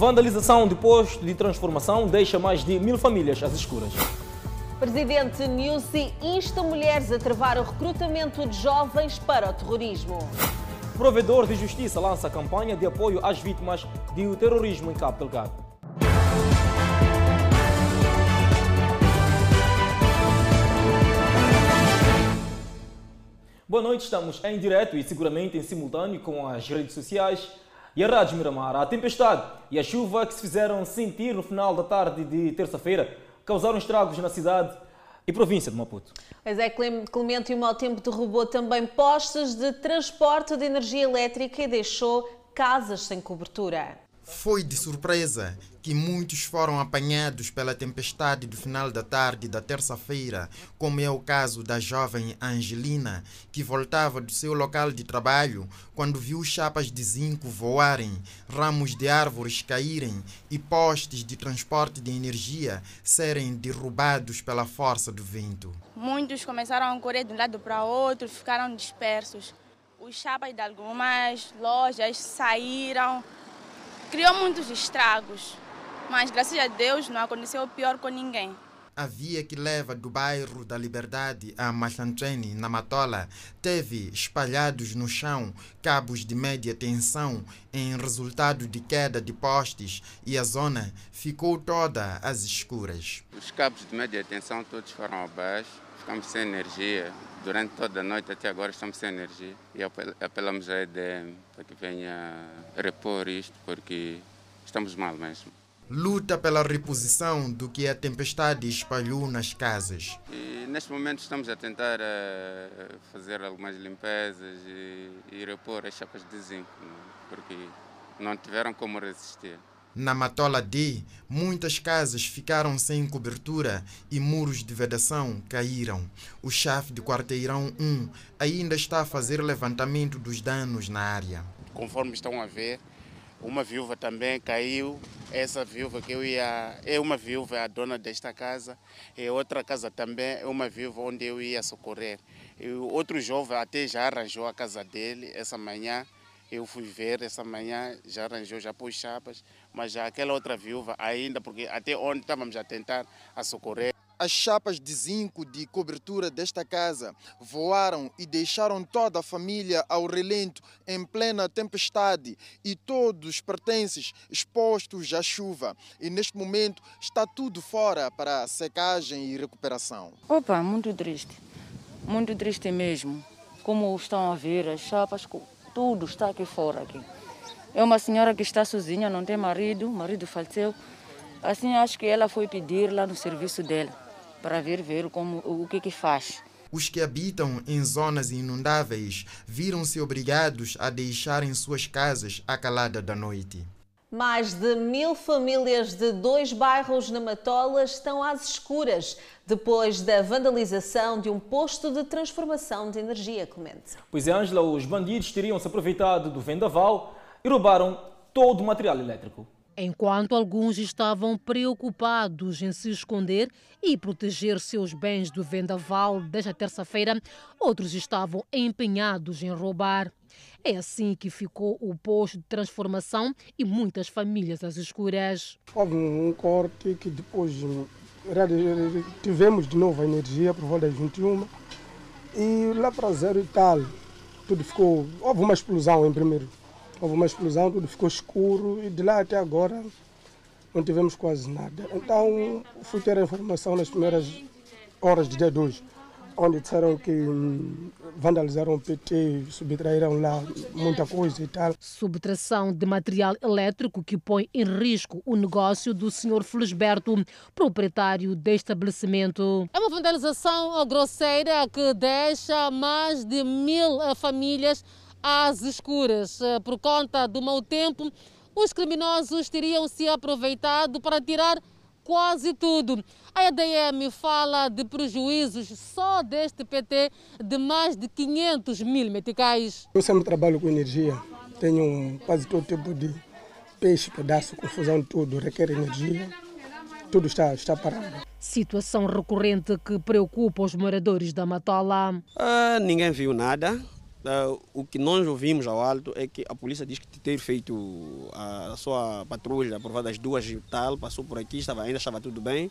Vandalização de posto de transformação deixa mais de mil famílias às escuras. Presidente Nussi insta mulheres a travar o recrutamento de jovens para o terrorismo. Provedor de Justiça lança campanha de apoio às vítimas do terrorismo em Cabo Delgado. Boa noite, estamos em direto e seguramente em simultâneo com as redes sociais e a Rádio Miramar. A tempestade e a chuva que se fizeram sentir no final da tarde de terça-feira causaram estragos na cidade e província de Maputo. Pois é, Clemente, e o mau tempo derrubou também postes de transporte de energia elétrica e deixou casas sem cobertura. Foi de surpresa que muitos foram apanhados pela tempestade do final da tarde da terça-feira, como é o caso da jovem Angelina, que voltava do seu local de trabalho quando viu chapas de zinco voarem, ramos de árvores caírem e postes de transporte de energia serem derrubados pela força do vento. Muitos começaram a correr de um lado para outro, ficaram dispersos. Os chapas de algumas lojas saíram criou muitos estragos, mas graças a Deus não aconteceu pior com ninguém. A via que leva do bairro da Liberdade a Machantrene, na Matola, teve espalhados no chão cabos de média tensão em resultado de queda de postes e a zona ficou toda às escuras. Os cabos de média tensão todos foram abaixo, ficamos sem energia. Durante toda a noite até agora estamos sem energia e apelamos à EDM para que venha repor isto, porque estamos mal mesmo. Luta pela reposição do que a tempestade espalhou nas casas. E neste momento estamos a tentar uh, fazer algumas limpezas e, e repor as chapas de zinco, porque não tiveram como resistir. Na Matola D, muitas casas ficaram sem cobertura e muros de vedação caíram. O chefe de quarteirão 1 ainda está a fazer levantamento dos danos na área. Conforme estão a ver, uma viúva também caiu. Essa viúva que eu ia. É uma viúva, a dona desta casa. E outra casa também é uma viúva onde eu ia socorrer. E outro jovem até já arranjou a casa dele essa manhã. Eu fui ver essa manhã, já arranjou, já pôs chapas, mas já aquela outra viúva ainda, porque até onde estávamos a tentar a socorrer. As chapas de zinco de cobertura desta casa voaram e deixaram toda a família ao relento em plena tempestade e todos os pertences expostos à chuva. E neste momento está tudo fora para secagem e recuperação. Opa, muito triste. Muito triste mesmo. Como estão a ver, as chapas tudo está aqui fora. Aqui. É uma senhora que está sozinha, não tem marido, o marido faleceu. Assim, acho que ela foi pedir lá no serviço dela para ver, ver como, o que que faz. Os que habitam em zonas inundáveis viram-se obrigados a deixarem suas casas à calada da noite. Mais de mil famílias de dois bairros na Matola estão às escuras depois da vandalização de um posto de transformação de energia, Clemente. Pois é, Ângela, os bandidos teriam se aproveitado do vendaval e roubaram todo o material elétrico. Enquanto alguns estavam preocupados em se esconder e proteger seus bens do vendaval desde a terça-feira, outros estavam empenhados em roubar. É assim que ficou o posto de transformação e muitas famílias às escuras. Houve um corte que depois tivemos de novo a energia por volta das 21 e lá para zero e tal, tudo ficou. Houve uma explosão em primeiro. Houve uma explosão, tudo ficou escuro e de lá até agora não tivemos quase nada. Então fui ter a informação nas primeiras horas de dia 2 onde disseram que hum, vandalizaram o PT, subtraíram lá muita coisa e tal. Subtração de material elétrico que põe em risco o negócio do Sr. Felisberto, proprietário deste estabelecimento. É uma vandalização grosseira que deixa mais de mil eh, famílias às escuras. Eh, por conta do mau tempo, os criminosos teriam se aproveitado para tirar quase tudo. A EDM fala de prejuízos só deste PT de mais de 500 mil meticais. Eu sempre trabalho com energia, tenho quase todo tipo de peixe, pedaço, confusão, tudo, requer energia, tudo está, está parado. Situação recorrente que preocupa os moradores da Matola. Ah, ninguém viu nada. Uh, o que nós ouvimos ao alto é que a polícia diz que ter feito a, sua patrulha por volta das duas e tal, passou por aqui, estava, ainda estava tudo bem.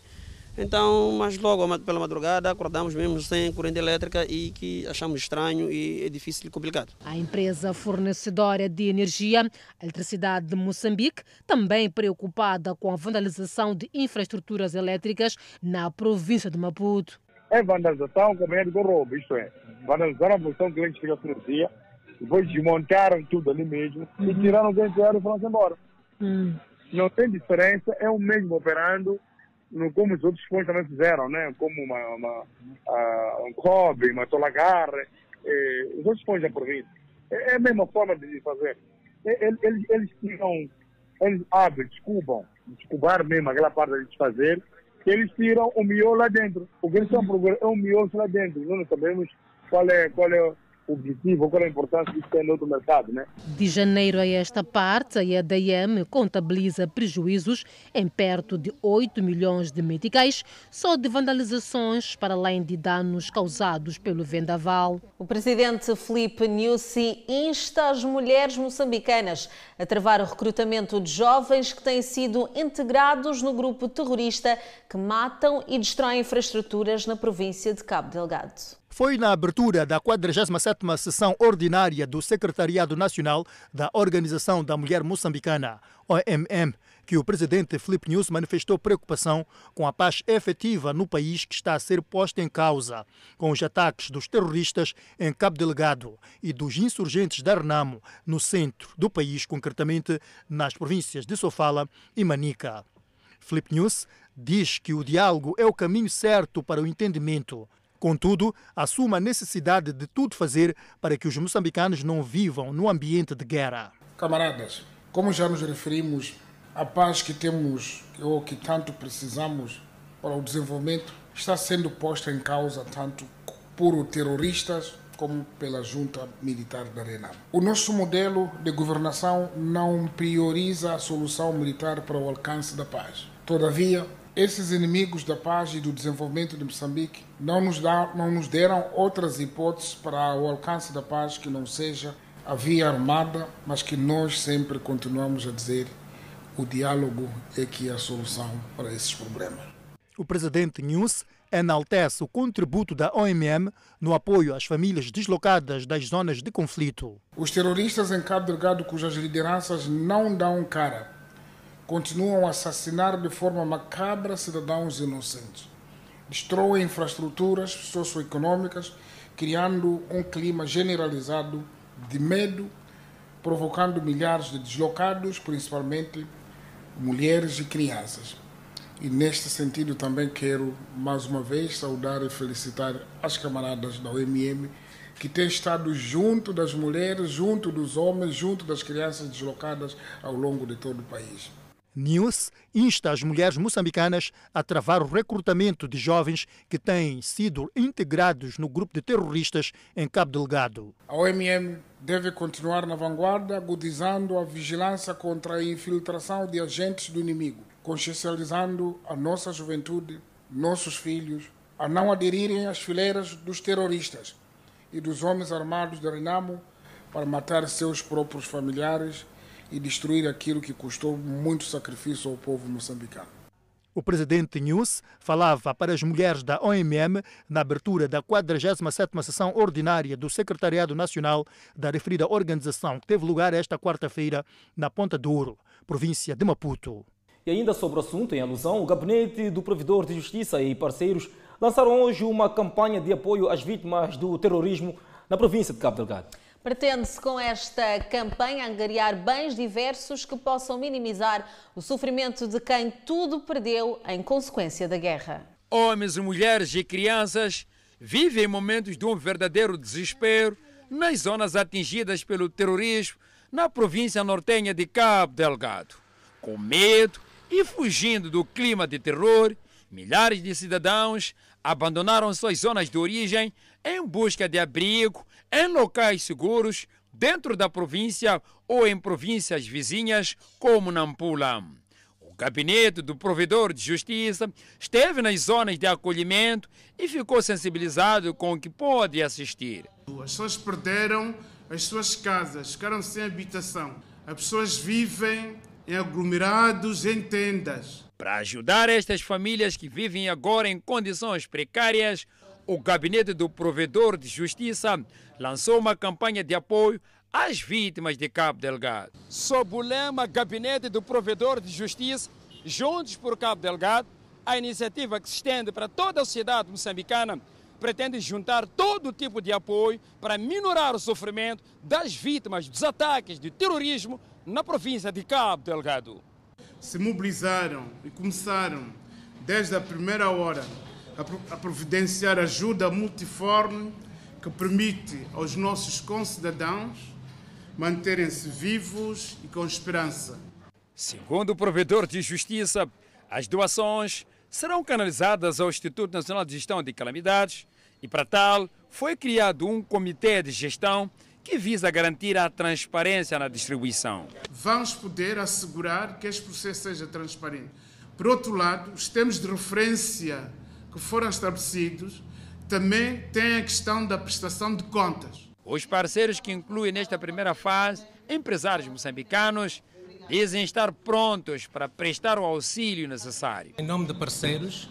Então, mas logo pela madrugada acordamos mesmo sem corrente elétrica e que achamos estranho e é difícil e complicado. A empresa fornecedora de energia, Eletricidade de Moçambique, também preocupada com a vandalização de infraestruturas elétricas na província de Maputo. É vandalização com medo do roubo, isto é, vandalizaram a produção que eles ficam energia, depois desmontaram tudo ali mesmo uhum. e tiraram o que e foram embora. Uhum. Não tem diferença, é o mesmo operando como os outros pões também fizeram, né? como uma, uma uh, um Kobe, uma Tolagarre, eh, os outros pões da província. É, é, a mesma forma de fazer. Eles, eles, eles tiram, eles abrem, descubam, descubar mesmo aquela parte de fazer, que eles tiram o miolo lá dentro. O que eles estão procurando é o miolo lá dentro. Não sabemos qual é, qual é objetivo, qual é a importância disso tem no outro mercado, né? De janeiro a esta parte, a EDM contabiliza prejuízos em perto de 8 milhões de meticais só de vandalizações, para além de danos causados pelo vendaval. O presidente Felipe Nyusi insta as mulheres moçambicanas a travar o recrutamento de jovens que têm sido integrados no grupo terrorista que matam e destroem infraestruturas na província de Cabo Delgado. Foi na abertura da 47ª sessão ordinária do Secretariado Nacional da Organização da Mulher Moçambicana, OMM, que o presidente Filipe News manifestou preocupação com a paz efetiva no país que está a ser posta em causa, com os ataques dos terroristas em Cabo Delgado e dos insurgentes da Renamo, no centro do país, concretamente nas províncias de Sofala e Manica. Filipe News diz que o diálogo é o caminho certo para o entendimento Contudo, assume a necessidade de tudo fazer para que os moçambicanos não vivam no ambiente de guerra. Camaradas, como já nos referimos, a paz que temos ou que tanto precisamos para o desenvolvimento está sendo posta em causa tanto por terroristas como pela junta militar da Renam. O nosso modelo de governação não prioriza a solução militar para o alcance da paz. Todavia, esses inimigos da paz e do desenvolvimento de Moçambique não nos, dá, não nos deram outras hipóteses para o alcance da paz que não seja a via armada, mas que nós sempre continuamos a dizer o diálogo é que é a solução para esses problemas. O presidente News enaltece o contributo da OMM no apoio às famílias deslocadas das zonas de conflito. Os terroristas em Cabo Delgado, cujas lideranças não dão cara continuam a assassinar de forma macabra cidadãos inocentes. Destroem infraestruturas socioeconômicas, criando um clima generalizado de medo, provocando milhares de deslocados, principalmente mulheres e crianças. E neste sentido também quero mais uma vez saudar e felicitar as camaradas da OMM que têm estado junto das mulheres, junto dos homens, junto das crianças deslocadas ao longo de todo o país. News insta as mulheres moçambicanas a travar o recrutamento de jovens que têm sido integrados no grupo de terroristas em Cabo Delgado. A OMM deve continuar na vanguarda, agudizando a vigilância contra a infiltração de agentes do inimigo, consciencializando a nossa juventude, nossos filhos, a não aderirem às fileiras dos terroristas e dos homens armados de Renamo para matar seus próprios familiares e destruir aquilo que custou muito sacrifício ao povo moçambicano. O presidente News falava para as mulheres da OMM na abertura da 47ª sessão ordinária do Secretariado Nacional da referida organização, que teve lugar esta quarta-feira na Ponta do Ouro, província de Maputo. E ainda sobre o assunto, em alusão, o Gabinete do Provedor de Justiça e parceiros lançaram hoje uma campanha de apoio às vítimas do terrorismo na província de Cabo Delgado. Pretende-se com esta campanha angariar bens diversos que possam minimizar o sofrimento de quem tudo perdeu em consequência da guerra. Homens, mulheres e crianças vivem momentos de um verdadeiro desespero nas zonas atingidas pelo terrorismo na província nortenha de Cabo Delgado. Com medo e fugindo do clima de terror, milhares de cidadãos abandonaram suas zonas de origem em busca de abrigo em locais seguros dentro da província ou em províncias vizinhas, como Nampula. O gabinete do provedor de justiça esteve nas zonas de acolhimento e ficou sensibilizado com o que pode assistir. As pessoas perderam as suas casas, ficaram sem habitação. As pessoas vivem em aglomerados, em tendas. Para ajudar estas famílias que vivem agora em condições precárias, o Gabinete do Provedor de Justiça lançou uma campanha de apoio às vítimas de Cabo Delgado. Sob o lema Gabinete do Provedor de Justiça, Juntos por Cabo Delgado, a iniciativa que se estende para toda a sociedade moçambicana pretende juntar todo tipo de apoio para minorar o sofrimento das vítimas dos ataques de terrorismo na província de Cabo Delgado. Se mobilizaram e começaram, desde a primeira hora, a providenciar ajuda multiforme que permite aos nossos concidadãos manterem-se vivos e com esperança. Segundo o provedor de justiça, as doações serão canalizadas ao Instituto Nacional de Gestão de Calamidades e, para tal, foi criado um comitê de gestão que visa garantir a transparência na distribuição. Vamos poder assegurar que este processo seja transparente. Por outro lado, os termos de referência que foram estabelecidos também têm a questão da prestação de contas. Os parceiros que incluem nesta primeira fase empresários moçambicanos dizem estar prontos para prestar o auxílio necessário. Em nome de parceiros,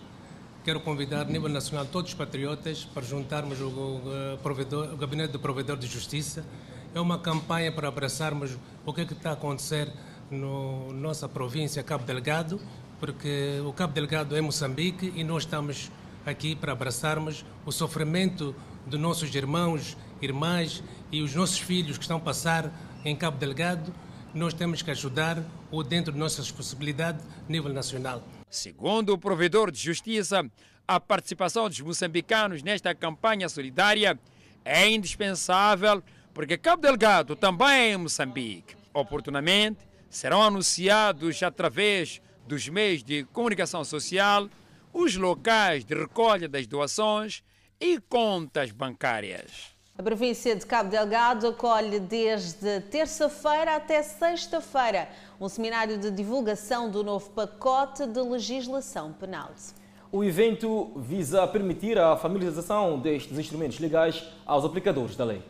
quero convidar a nível nacional todos os patriotas para juntarmos o, o, provedor, o Gabinete do Provedor de Justiça. É uma campanha para abraçarmos o que, é que está a acontecer na no nossa província Cabo Delgado, porque o Cabo Delgado é Moçambique e nós estamos aqui para abraçarmos o sofrimento dos nossos irmãos irmãs e os nossos filhos que estão a passar em Cabo Delgado, nós temos que ajudar ou dentro de nossas possibilidades nível nacional. Segundo o provedor de justiça, a participação dos moçambicanos nesta campanha solidária é indispensável porque Cabo Delgado também é Moçambique. Oportunamente, serão anunciados através dos meios de comunicação social os locais de recolha das doações e contas bancárias. A província de Cabo Delgado acolhe desde terça-feira até sexta-feira um seminário de divulgação do novo pacote de legislação penal. O evento visa permitir a familiarização destes instrumentos legais aos aplicadores da lei.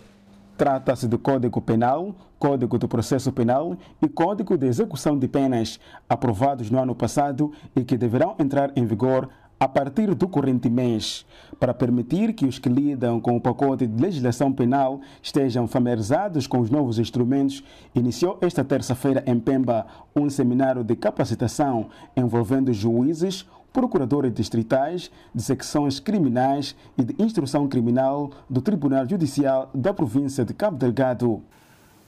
Trata-se do Código Penal, Código do Processo Penal e Código de Execução de Penas, aprovados no ano passado e que deverão entrar em vigor a partir do corrente mês, para permitir que os que lidam com o pacote de legislação penal estejam familiarizados com os novos instrumentos, iniciou esta terça-feira em Pemba um seminário de capacitação envolvendo juízes, procuradores distritais de secções criminais e de instrução criminal do Tribunal Judicial da província de Cabo Delgado.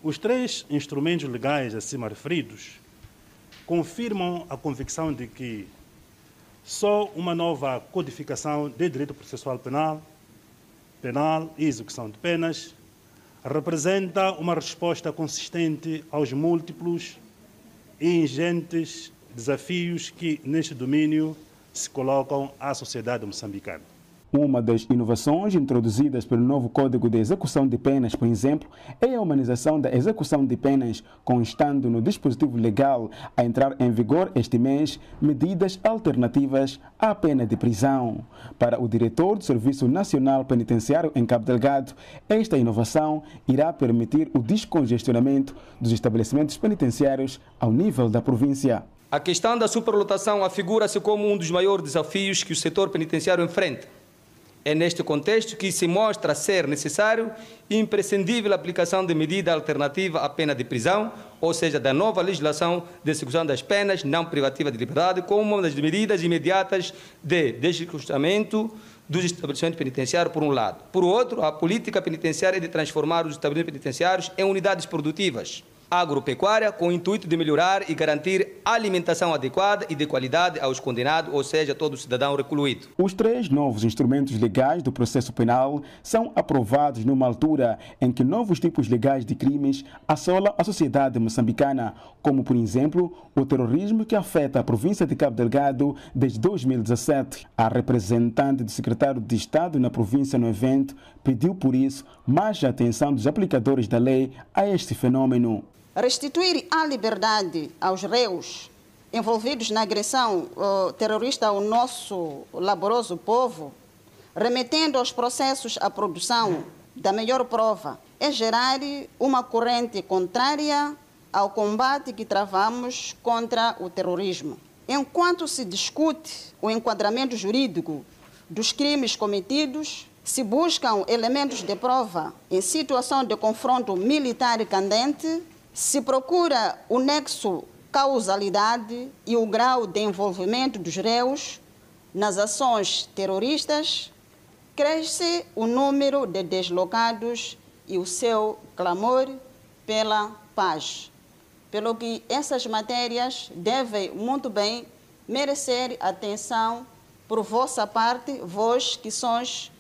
Os três instrumentos legais acima referidos confirmam a convicção de que só uma nova codificação de direito processual penal, penal e execução de penas representa uma resposta consistente aos múltiplos e ingentes desafios que neste domínio se colocam à sociedade moçambicana. Uma das inovações introduzidas pelo novo Código de Execução de Penas, por exemplo, é a humanização da execução de penas, constando no dispositivo legal a entrar em vigor este mês medidas alternativas à pena de prisão. Para o diretor do Serviço Nacional Penitenciário em Cabo Delgado, esta inovação irá permitir o descongestionamento dos estabelecimentos penitenciários ao nível da província. A questão da superlotação afigura-se como um dos maiores desafios que o setor penitenciário enfrenta é neste contexto que se mostra ser necessário e imprescindível a aplicação de medida alternativa à pena de prisão, ou seja, da nova legislação de execução das penas não privativa de liberdade, como uma das medidas imediatas de desajustamento dos estabelecimentos penitenciários, por um lado. Por outro, a política penitenciária é de transformar os estabelecimentos penitenciários em unidades produtivas agropecuária com o intuito de melhorar e garantir alimentação adequada e de qualidade aos condenados, ou seja, todo cidadão recluído. Os três novos instrumentos legais do processo penal são aprovados numa altura em que novos tipos legais de crimes assolam a sociedade moçambicana, como, por exemplo, o terrorismo que afeta a província de Cabo Delgado desde 2017. A representante do secretário de Estado na província no evento pediu, por isso, mais atenção dos aplicadores da lei a este fenômeno restituir a liberdade aos réus envolvidos na agressão uh, terrorista ao nosso laboroso povo, remetendo aos processos a produção da melhor prova, é gerar uma corrente contrária ao combate que travamos contra o terrorismo. Enquanto se discute o enquadramento jurídico dos crimes cometidos, se buscam elementos de prova em situação de confronto militar candente, se procura o nexo causalidade e o grau de envolvimento dos réus nas ações terroristas, cresce o número de deslocados e o seu clamor pela paz. Pelo que essas matérias devem muito bem merecer atenção por vossa parte, vós que sois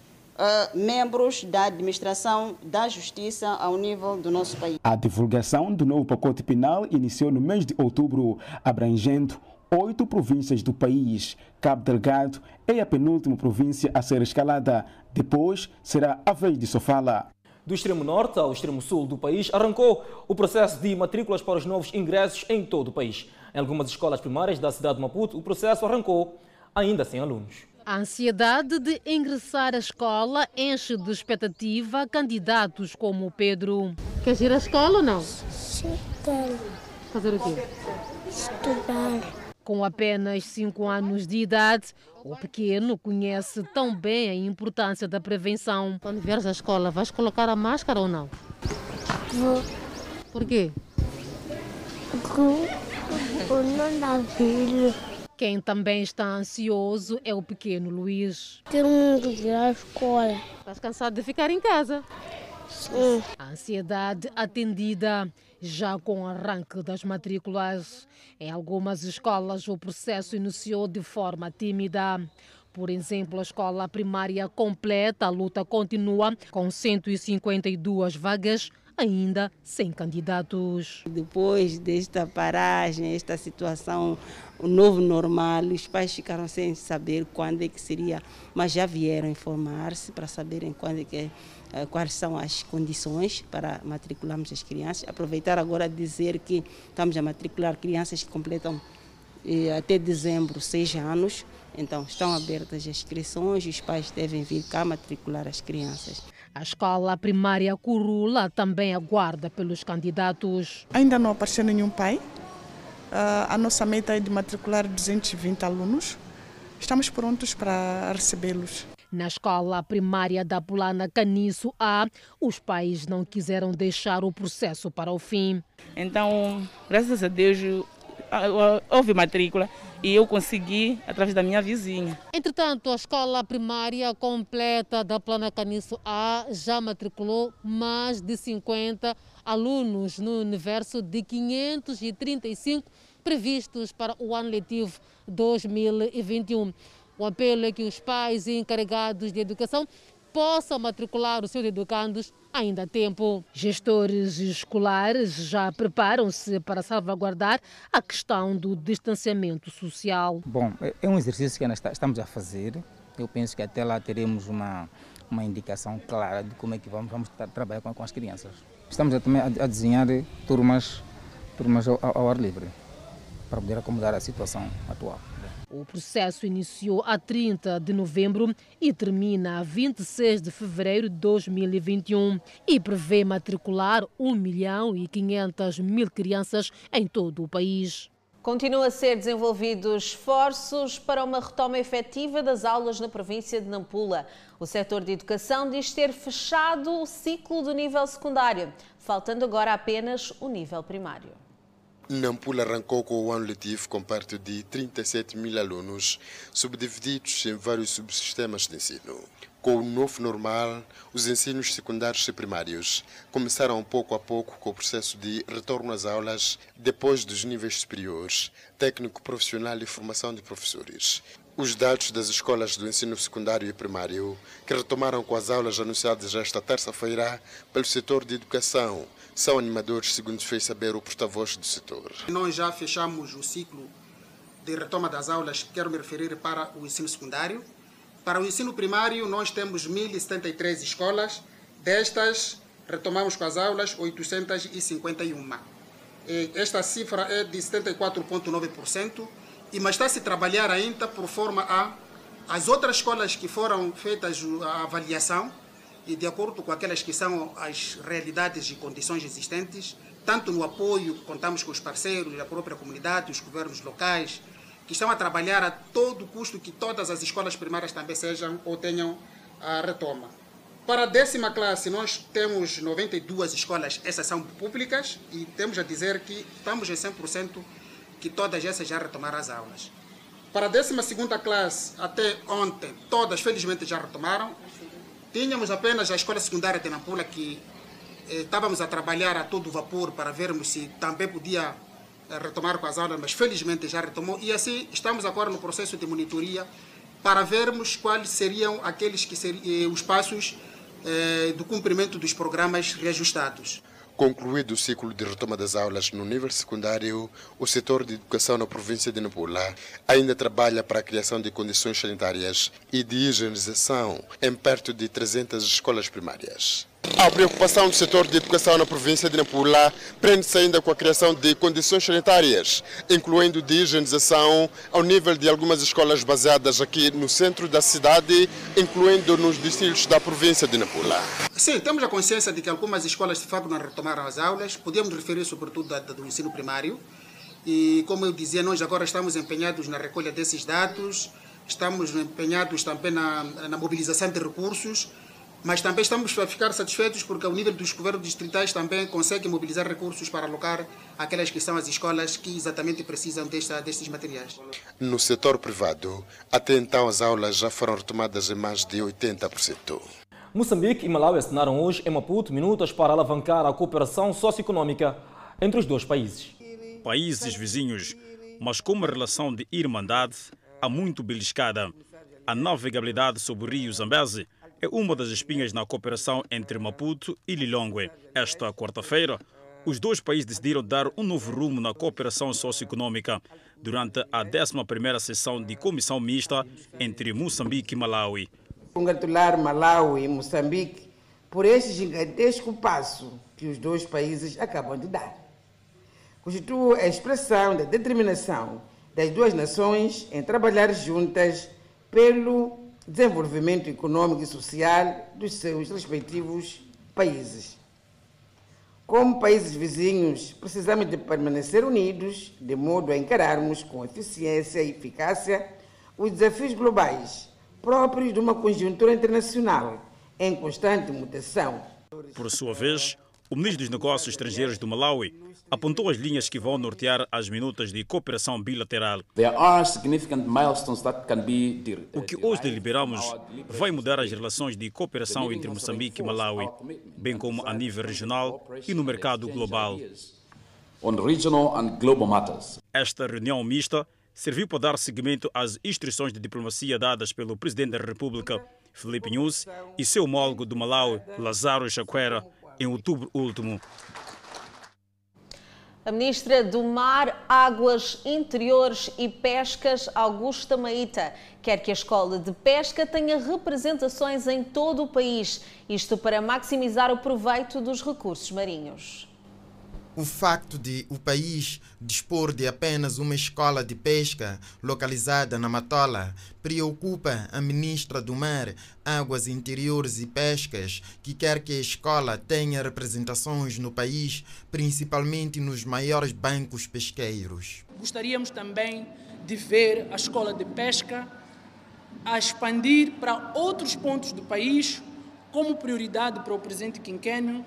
uh, membros da administração da justiça ao nível do nosso país. A divulgação do novo pacote penal iniciou no mês de outubro, abrangendo oito províncias do país. Cabo Delgado é a penúltima província a ser escalada. Depois será a vez de Sofala. Do extremo norte ao extremo sul do país, arrancou o processo de matrículas para os novos ingressos em todo o país. Em algumas escolas primárias da cidade de Maputo, o processo arrancou ainda sem alunos. A ansiedade de ingressar à escola enche de expectativa candidatos como o Pedro. Queres ir à escola ou não? Sim, quero. Fazer o quê? Estudar. Com apenas 5 anos de idade, o pequeno conhece tão bem a importância da prevenção. Quando vieres à escola, vais colocar a máscara ou não? Vou. Por quê? Porque não dá filho. Quem também está ansioso é o pequeno Luiz. Quero muito ir à escola. Estás cansado de ficar em casa? Sim. A ansiedade atendida já com o arranque das matrículas. Em algumas escolas, o processo iniciou de forma tímida. Por exemplo, a escola primária completa, a luta continua com 152 vagas ainda sem candidatos. Depois desta paragem, esta situação, o novo normal, os pais ficaram sem saber quando é que seria, mas já vieram informar-se para saberem quando é que eh, quais são as condições para matricularmos as crianças. Aproveitar agora dizer que estamos a matricular crianças que completam eh, até dezembro seis anos. Então, estão abertas as inscrições, os pais devem vir cá matricular as crianças. A escola primária Curula também aguarda pelos candidatos. Ainda não apareceu nenhum pai. Uh, a nossa meta é de matricular 220 alunos. Estamos prontos para recebê-los. Na escola primária da Pulana Caniço A, os pais não quiseram deixar o processo para o fim. Então, graças a Deus, houve matrícula e eu consegui através da minha vizinha. Entretanto, a escola primária completa da Plana Caniço A já matriculou mais de 50 alunos no universo de 535 previstos para o ano letivo 2021. O apelo é que os pais e encarregados de educação possam matricular os seus educandos ainda há tempo. Gestores escolares já preparam-se para salvaguardar a questão do distanciamento social. Bom, é um exercício que nós estamos a fazer. Eu penso que até lá teremos uma, uma indicação clara de como é que vamos, vamos trabalhar com, com as crianças. Estamos a, também a, a desenhar turmas, turmas ao, ao ar livre para poder acomodar a situação atual. O processo iniciou a 30 de novembro e termina a 26 de fevereiro de 2021 e prevê matricular 1 milhão e 500 mil crianças em todo o país. Continua a ser desenvolvidos esforços para uma retoma efetiva das aulas na província de Nampula. O setor de educação diz ter fechado o ciclo do nível secundário, faltando agora apenas o nível primário. Nampula arrancou com o ano letivo com perto de 37 mil alunos, subdivididos em vários subsistemas de ensino. Com o novo normal, os ensinos secundários e primários começaram pouco a pouco com o processo de retorno às aulas depois dos níveis superiores, técnico profissional e formação de professores. Os dados das escolas do ensino secundário e primário, que retomaram com as aulas anunciadas esta terça-feira pelo setor de educação, são animadores, segundo fez saber o porta-voz do setor. Nós já fechamos o ciclo de retoma das aulas, quero me referir para o ensino secundário. Para o ensino primário, nós temos 1.073 escolas, destas retomamos com as aulas 851. esta cifra é de 74,9%, e mas está-se a trabalhar ainda por forma a as outras escolas que foram feitas a avaliação e de acordo com aquelas que são as realidades e condições existentes, tanto no apoio, contamos com os parceiros, a própria comunidade, os governos locais, que estão a trabalhar a todo custo que todas as escolas primárias também sejam ou tenham a retoma. Para a décima classe, nós temos 92 escolas, essas são públicas, e temos a dizer que estamos em 100% que todas essas já retomaram as aulas. Para a 12 classe, até ontem, todas felizmente já retomaram. Tínhamos apenas a escola secundária de Nampula que eh, estávamos a trabalhar a todo vapor para vermos se também podia eh, retomar com as aulas, mas felizmente já retomou. E assim estamos agora no processo de monitoria para vermos quais seriam aqueles que seriam eh, os passos eh, do cumprimento dos programas reajustados. Concluído o ciclo de retoma das aulas no nível secundário, o setor de educação na província de Nampula ainda trabalha para a criação de condições sanitárias e de higienização em perto de 300 escolas primárias. A preocupação do setor de educação na província de Nampula prende-se ainda com a criação de condições sanitárias, incluindo de higienização ao nível de algumas escolas baseadas aqui no centro da cidade, incluindo nos distritos da província de Nampula. Sim, temos a consciência de que algumas escolas de facto não retomaram as aulas, podemos referir sobretudo da, do ensino primário, e como eu dizia, nós agora estamos empenhados na recolha desses dados, estamos empenhados também na, na mobilização de recursos, mas também estamos a ficar satisfeitos porque ao nível dos governos distritais também conseguem mobilizar recursos para alocar aquelas que são as escolas que exatamente precisam desta, destes materiais. No setor privado, até então as aulas já foram retomadas em mais de 80%. Moçambique e Malawi assinaram hoje em Maputo minutas para alavancar a cooperação socioeconômica entre os dois países. Países vizinhos, mas com uma relação de irmandade há muito beliscada. A navegabilidade sobre o rio Zambeze é uma das espinhas na cooperação entre Maputo e Lilongwe. Esta quarta-feira, os dois países decidiram dar um novo rumo na cooperação socioeconômica durante a 11ª sessão de comissão mista entre Moçambique e Malawi. Congratular Malawi e Moçambique por este gigantesco passo que os dois países acabam de dar. Constitui a expressão da determinação das duas nações em trabalhar juntas pelo desenvolvimento econômico e social dos seus respectivos países. Como países vizinhos, precisamos de permanecer unidos, de modo a encararmos com eficiência e eficácia os desafios globais próprios de uma conjuntura internacional em constante mutação. Por sua vez, o ministro dos Negócios Estrangeiros do Malawi apontou as linhas que vão nortear as minutas de cooperação bilateral. O que hoje deliberamos vai mudar as relações de cooperação entre Moçambique e Malawi, bem como a nível regional e no mercado global. Esta reunião mista serviu para dar seguimento às instruções de diplomacia dadas pelo presidente da República, Felipe Nunes, e seu homólogo do Malawi, Lazaro Chakwera, em outubro último. A ministra do Mar, Águas Interiores e Pescas, Augusta Maíta, quer que a escola de pesca tenha representações em todo o país, isto para maximizar o proveito dos recursos marinhos. O facto de o país dispor de apenas uma escola de pesca localizada na Matola preocupa a ministra do Mar, Águas Interiores e Pescas, que quer que a escola tenha representações no país, principalmente nos maiores bancos pesqueiros. Gostaríamos também de ver a escola de pesca a expandir para outros pontos do país como prioridade para o presente quinquênio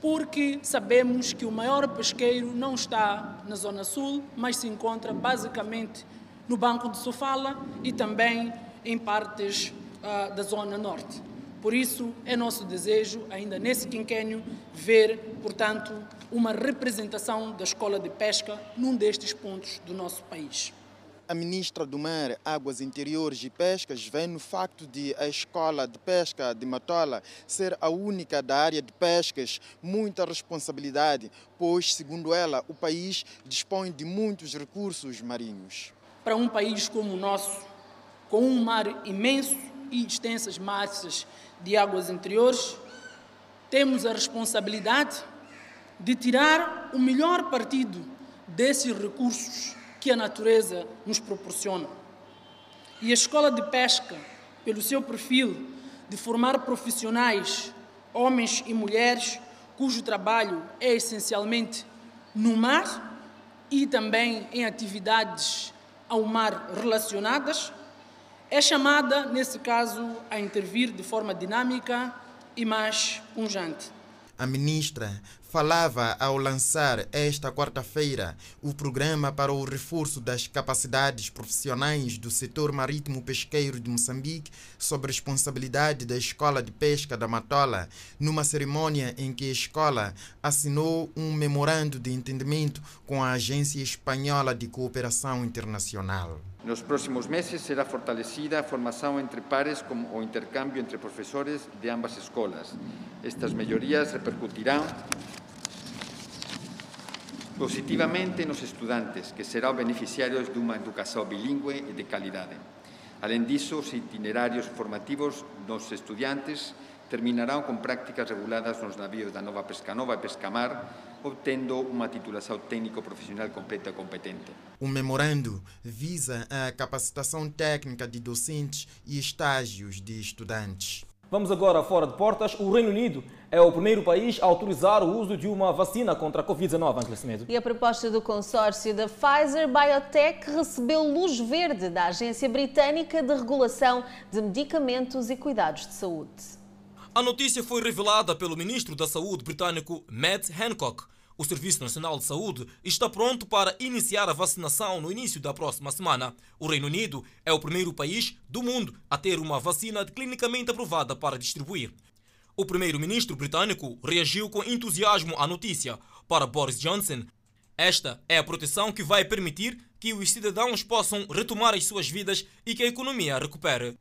porque sabemos que o maior pesqueiro não está na Zona Sul, mas se encontra basicamente no Banco de Sofala e também em partes uh, da Zona Norte. Por isso, é nosso desejo, ainda nesse quinquênio, ver, portanto, uma representação da escola de pesca num destes pontos do nosso país. A ministra do Mar, Águas Interiores e Pescas vê no facto de a escola de pesca de Matola ser a única da área de pescas muita responsabilidade, pois, segundo ela, o país dispõe de muitos recursos marinhos. Para um país como o nosso, com um mar imenso e extensas massas de águas interiores, temos a responsabilidade de tirar o melhor partido desses recursos que a natureza nos proporciona. E a escola de pesca, pelo seu perfil de formar profissionais, homens e mulheres, cujo trabalho é essencialmente no mar e também em atividades ao mar relacionadas, é chamada, nesse caso, a intervir de forma dinâmica e mais punjante. A ministra falava ao lançar esta quarta-feira o programa para o reforço das capacidades profissionais do setor marítimo pesqueiro de Moçambique, sob responsabilidade da Escola de Pesca da Matola, numa cerimônia em que a escola assinou um memorando de entendimento com a Agência Espanhola de Cooperação Internacional. Nos próximos meses será fortalecida formação entre pares o intercâmbio entre professores de ambas escolas. Estas melhorias repercutirão positivamente nos estudantes, que serão beneficiários de uma educação bilíngue e de qualidade. Além disso, os itinerários formativos dos estudantes terminarão com práticas reguladas nos navios da Nova Pescanova e Pescamar, obtendo uma titulação técnico-profissional completa e competente. O memorando visa a capacitação técnica de docentes e estágios de estudantes. Vamos agora fora de portas. O Reino Unido é o primeiro país a autorizar o uso de uma vacina contra a Covid-19, Angela Semedo. E a proposta do consórcio da Pfizer Biotech recebeu luz verde da Agência Britânica de Regulação de Medicamentos e Cuidados de Saúde. A notícia foi revelada pelo ministro da Saúde britânico Matt Hancock. O Serviço Nacional de Saúde está pronto para iniciar a vacinação no início da próxima semana. O Reino Unido é o primeiro país do mundo a ter uma vacina clinicamente aprovada para distribuir. O primeiro-ministro britânico reagiu com entusiasmo à notícia. Para Boris Johnson, esta é a proteção que vai permitir que os cidadãos possam retomar as suas vidas e que a economia recupere.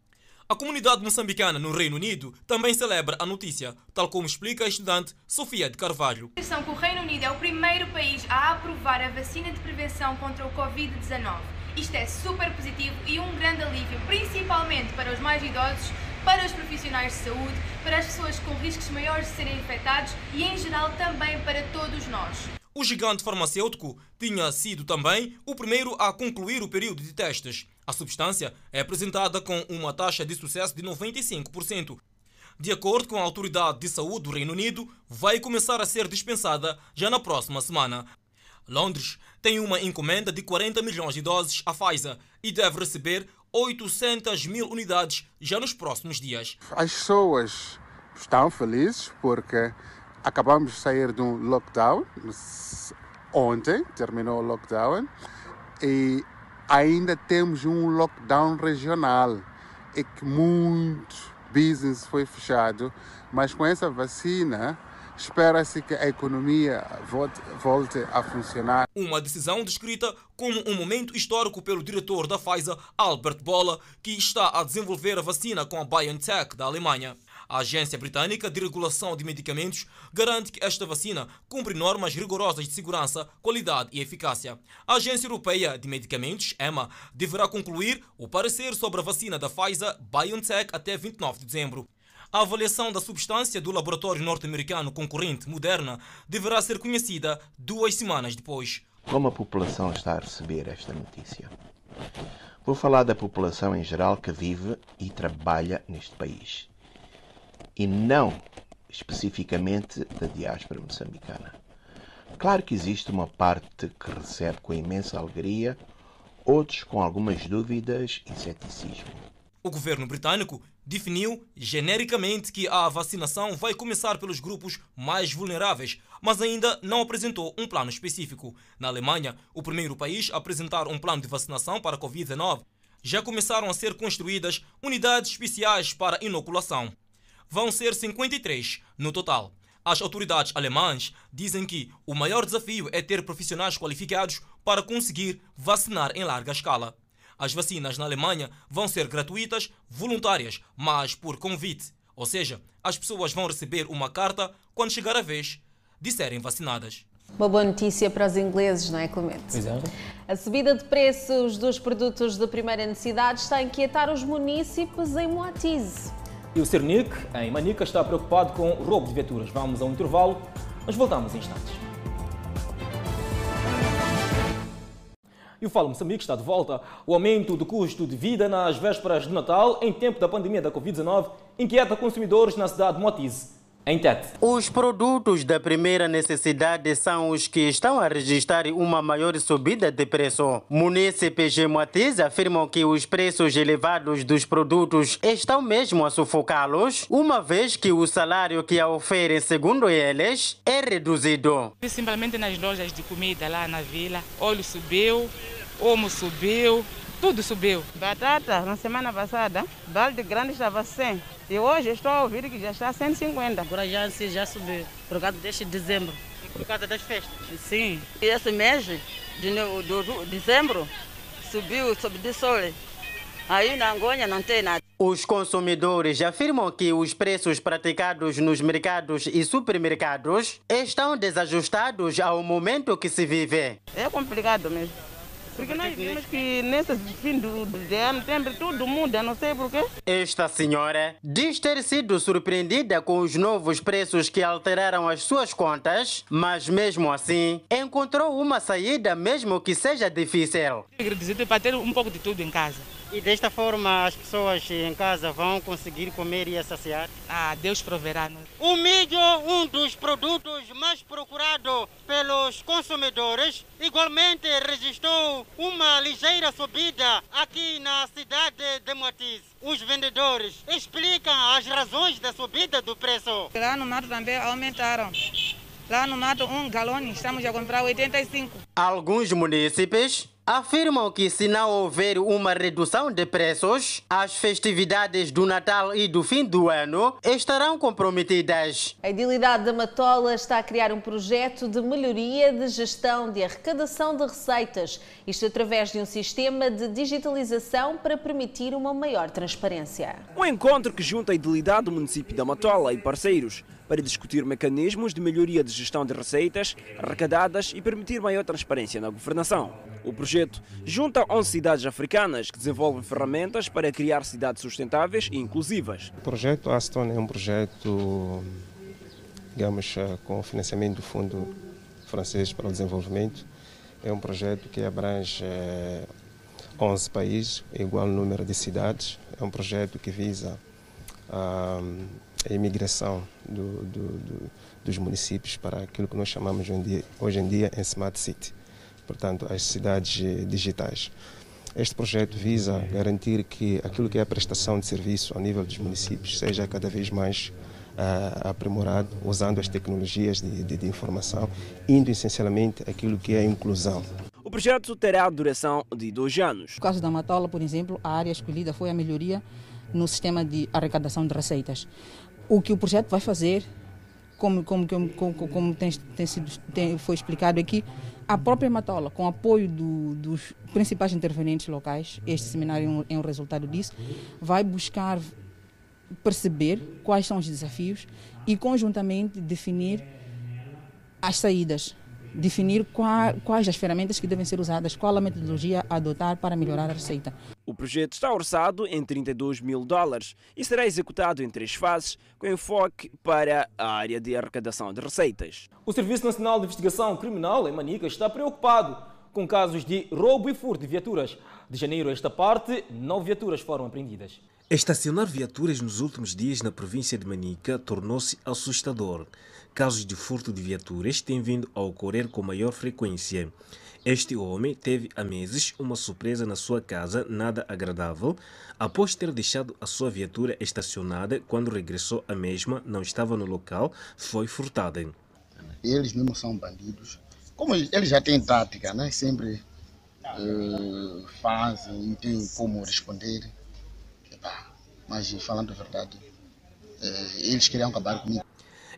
A comunidade moçambicana no Reino Unido também celebra a notícia, tal como explica a estudante Sofia de Carvalho. Que o Reino Unido é o primeiro país a aprovar a vacina de prevenção contra o Covid-19. Isto é super positivo e um grande alívio, principalmente para os mais idosos, para os profissionais de saúde, para as pessoas com riscos maiores de serem infectados e, em geral, também para todos nós. O gigante farmacêutico tinha sido também o primeiro a concluir o período de testes. A substância é apresentada com uma taxa de sucesso de 95%. De acordo com a Autoridade de Saúde do Reino Unido, vai começar a ser dispensada já na próxima semana. Londres tem uma encomenda de 40 milhões de doses à Pfizer e deve receber 800 mil unidades já nos próximos dias. As pessoas estão felizes porque acabamos de sair de um lockdown. Ontem terminou o lockdown e ainda temos um lockdown regional. É que muito business foi fechado, mas com essa vacina espera-se que a economia volte, volte, a funcionar. Uma decisão descrita como um momento histórico pelo diretor da Pfizer, Albert Bola, que está a desenvolver a vacina com a BioNTech da Alemanha. A Agência Britânica de Regulação de Medicamentos garante que esta vacina cumpre normas rigorosas de segurança, qualidade e eficácia. A Agência Europeia de Medicamentos, EMA, deverá concluir o parecer sobre a vacina da Pfizer BioNTech até 29 de dezembro. A avaliação da substância do laboratório norte-americano concorrente Moderna deverá ser conhecida duas semanas depois. Como a população está a receber esta notícia? Vou falar da população em geral que vive e trabalha neste país e não especificamente da diáspora moçambicana. Claro que existe uma parte que recebe com imensa alegria, outros com algumas dúvidas e ceticismo. O governo britânico definiu genericamente que a vacinação vai começar pelos grupos mais vulneráveis, mas ainda não apresentou um plano específico. Na Alemanha, o primeiro país a apresentar um plano de vacinação para a Covid-19, já começaram a ser construídas unidades especiais para inoculação vão ser 53 no total. As autoridades alemãs dizem que o maior desafio é ter profissionais qualificados para conseguir vacinar em larga escala. As vacinas na Alemanha vão ser gratuitas, voluntárias, mas por convite. Ou seja, as pessoas vão receber uma carta quando chegar a vez de serem vacinadas. Uma boa notícia para os ingleses, não é, Clemente? Exato. A subida de preços dos produtos de primeira necessidade está a inquietar os munícipes em Moatize. E o Cernic, em Manica, está preocupado com o roubo de viaturas. Vamos a um intervalo, mas voltamos em instantes. E o Fala Moçambique está de volta. O aumento do custo de vida nas vésperas de Natal, em tempo da pandemia da Covid-19, inquieta consumidores na cidade de Motise. Em Tete. Os produtos da primeira necessidade são os que estão a registrar uma maior subida de preço. Munícipes de Moatize afirmam que os preços elevados dos produtos estão mesmo a sufocá-los, uma vez que o salário que a oferem, segundo eles, é reduzido. Simplesmente nas lojas de comida lá na vila, óleo subiu, omo subiu, tudo subiu. Batata, na semana passada, balde grande estava 100. E hoje estou a ouvir que já está 150. Agora já, já subiu, por causa deste dezembro. Por causa das festas? Sim. E esse mês de, de, de dezembro subiu, subiu de sol. Aí na Angonha não tem nada. Os consumidores afirmam que os preços praticados nos mercados e supermercados estão desajustados ao momento que se vive. É complicado mesmo. Porque nós vimos que nesse fim do, do ano sempre tudo muda, não sei porquê. Esta senhora diz ter sido surpreendida com os novos preços que alteraram as suas contas, mas mesmo assim encontrou uma saída mesmo que seja difícil. Para ter um pouco de tudo em casa. E desta forma as pessoas em casa vão conseguir comer e saciar? Ah, Deus proverá. O milho, um dos produtos mais procurados pelos consumidores, igualmente registrou uma ligeira subida aqui na cidade de Moatiz. Os vendedores explicam as razões da subida do preço. Lá no mato também aumentaram. Lá no mato, um galão estamos a comprar 85. Alguns munícipes afirmam que se não houver uma redução de preços, as festividades do Natal e do fim do ano estarão comprometidas. A Idilidade da Matola está a criar um projeto de melhoria de gestão de arrecadação de receitas, isto através de um sistema de digitalização para permitir uma maior transparência. Um encontro que junta a Idilidade do município da Matola e parceiros para discutir mecanismos de melhoria de gestão de receitas arrecadadas e permitir maior transparência na governação. O projeto junta 11 cidades africanas que desenvolvem ferramentas para criar cidades sustentáveis e inclusivas. O projeto Aston é um projeto, digamos, com financiamento do Fundo Francês para o Desenvolvimento. É um projeto que abrange 11 países, igual número de cidades. É um projeto que visa a a imigração do, do, do, dos municípios para aquilo que nós chamamos hoje em, dia, hoje em dia em Smart City, portanto, as cidades digitais. Este projeto visa garantir que aquilo que é a prestação de serviço ao nível dos municípios seja cada vez mais uh, aprimorado, usando as tecnologias de, de, de informação, indo essencialmente aquilo que é a inclusão. O projeto terá a duração de dois anos. No caso da Matola, por exemplo, a área escolhida foi a melhoria no sistema de arrecadação de receitas o que o projeto vai fazer, como, como, como, como tem, tem sido, tem, foi explicado aqui, a própria Matola, com apoio do, dos principais intervenientes locais, este seminário é um, é um resultado disso, vai buscar perceber quais são os desafios e conjuntamente definir as saídas, definir qual, quais as ferramentas que devem ser usadas, qual a metodologia a adotar para melhorar a receita. O projeto está orçado em 32 mil dólares e será executado em três fases, com enfoque para a área de arrecadação de receitas. O Serviço Nacional de Investigação Criminal, em Manica, está preocupado com casos de roubo e furto de viaturas. De janeiro a esta parte, nove viaturas foram apreendidas. Estacionar viaturas nos últimos dias na província de Manica tornou-se assustador. Casos de furto de viaturas têm vindo a ocorrer com maior frequência. Este homem teve há meses uma surpresa na sua casa, nada agradável, após ter deixado a sua viatura estacionada quando regressou a mesma, não estava no local, foi furtada. Eles mesmo são bandidos. Como eles já têm tática, né? sempre uh, fazem e têm como responder. Mas falando a verdade, uh, eles queriam acabar comigo.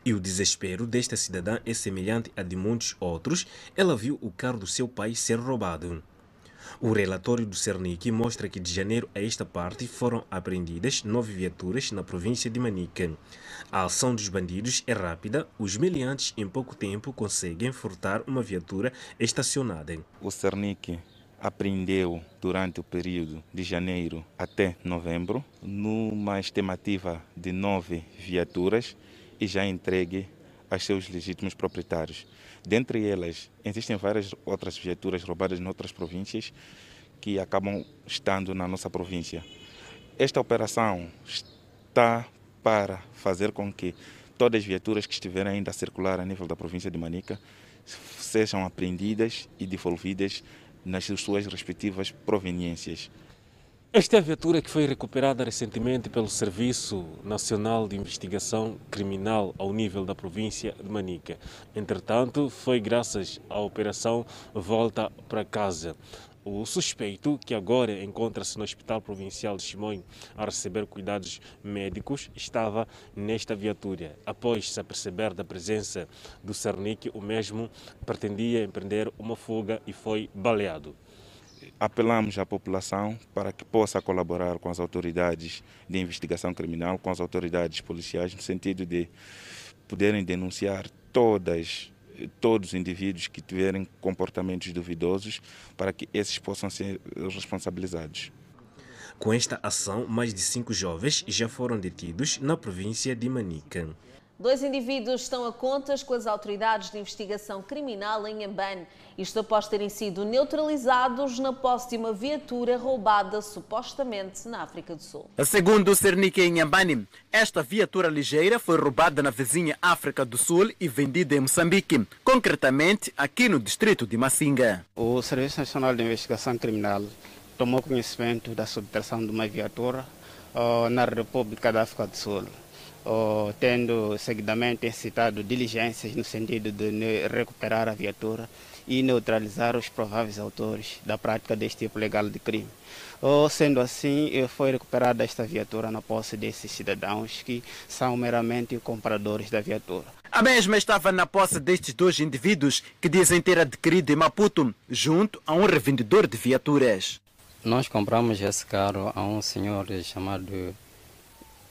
E o desespero desta cidadã é semelhante a de muitos outros. Ela viu o carro do seu pai ser roubado. O relatório do Cernic mostra que de janeiro a esta parte foram apreendidas nove viaturas na província de Manica. A ação dos bandidos é rápida, os meliantes em pouco tempo conseguem furtar uma viatura estacionada. O Cernic apreendeu durante o período de janeiro até novembro, numa estimativa de nove viaturas, e já entregue aos seus legítimos proprietários. Dentre elas, existem várias outras viaturas roubadas em outras províncias que acabam estando na nossa província. Esta operação está para fazer com que todas as viaturas que estiverem ainda a circular a nível da província de Manica sejam apreendidas e devolvidas nas suas respectivas proveniências. Esta viatura que foi recuperada recentemente pelo Serviço Nacional de Investigação Criminal ao nível da província de Manica. Entretanto, foi graças à operação Volta para Casa. O suspeito, que agora encontra-se no Hospital Provincial de Chimoio a receber cuidados médicos, estava nesta viatura. Após se aperceber da presença do Cernic, o mesmo pretendia empreender uma fuga e foi baleado apelamos à população para que possa colaborar com as autoridades de investigação criminal, com as autoridades policiais, no sentido de poderem denunciar todas todos os indivíduos que tiverem comportamentos duvidosos para que esses possam ser responsabilizados. Com esta ação, mais de cinco jovens já foram detidos na província de Manica. Dois indivíduos estão a contas com as autoridades de investigação criminal em Ambane. Isto após terem sido neutralizados na posse de uma viatura roubada supostamente na África do Sul. Segundo o Cernique em Ambane, esta viatura ligeira foi roubada na vizinha África do Sul e vendida em Moçambique, concretamente aqui no distrito de Massinga. O Serviço Nacional de Investigação Criminal tomou conhecimento da subtração de uma viatura uh, na República da África do Sul oh, tendo seguidamente incitado diligências no sentido de recuperar a viatura e neutralizar os prováveis autores da prática deste tipo legal de crime. Oh, sendo assim, eh, foi recuperada esta viatura na posse desses cidadãos que são meramente compradores da viatura. A mesma estava na posse destes dois indivíduos que dizem ter adquirido em Maputo, junto a um revendedor de viaturas. Nós compramos esse carro a um senhor chamado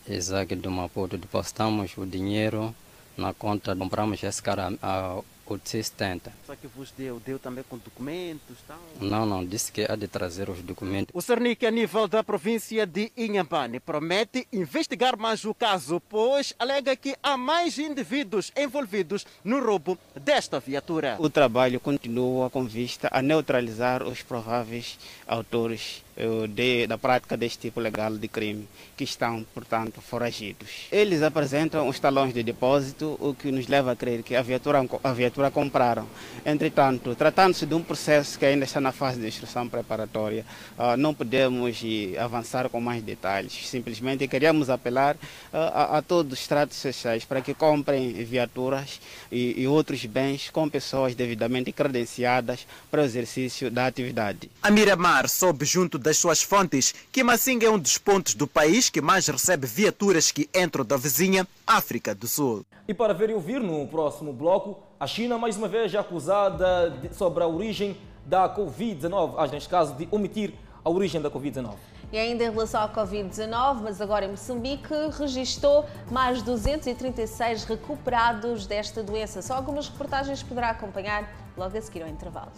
Isaac do Maputo, depositamos o dinheiro na conta, compramos esse cara a 870. Só que vos deu, deu também com documentos? Tal? Não, não, disse que há de trazer os documentos. O Cernic, a nível da província de Inhambane, promete investigar mais o caso, pois alega que há mais indivíduos envolvidos no roubo desta viatura. O trabalho continua com vista a neutralizar os prováveis autores de, da prática deste tipo legal de crime, que estão, portanto, foragidos. Eles apresentam os talões de depósito, o que nos leva a crer que a viatura, a viatura compraram. Entretanto, tratando-se de um processo que ainda está na fase de instrução preparatória, uh, não podemos avançar com mais detalhes. Simplesmente queríamos apelar uh, a, a, todos os tratos sociais para que comprem viaturas e, e outros bens com pessoas devidamente credenciadas para o exercício da atividade. A Miramar soube junto das suas fontes que Massinga é um dos pontos do país que mais recebe viaturas que entram da vizinha África do Sul. E para ver e ouvir no próximo bloco, a China mais uma vez é acusada de, sobre a origem da Covid-19, neste caso de omitir a origem da Covid-19. E ainda em relação à Covid-19, mas agora em Moçambique, registrou mais 236 recuperados desta doença. Só algumas reportagens poderá acompanhar logo a seguir ao intervalo.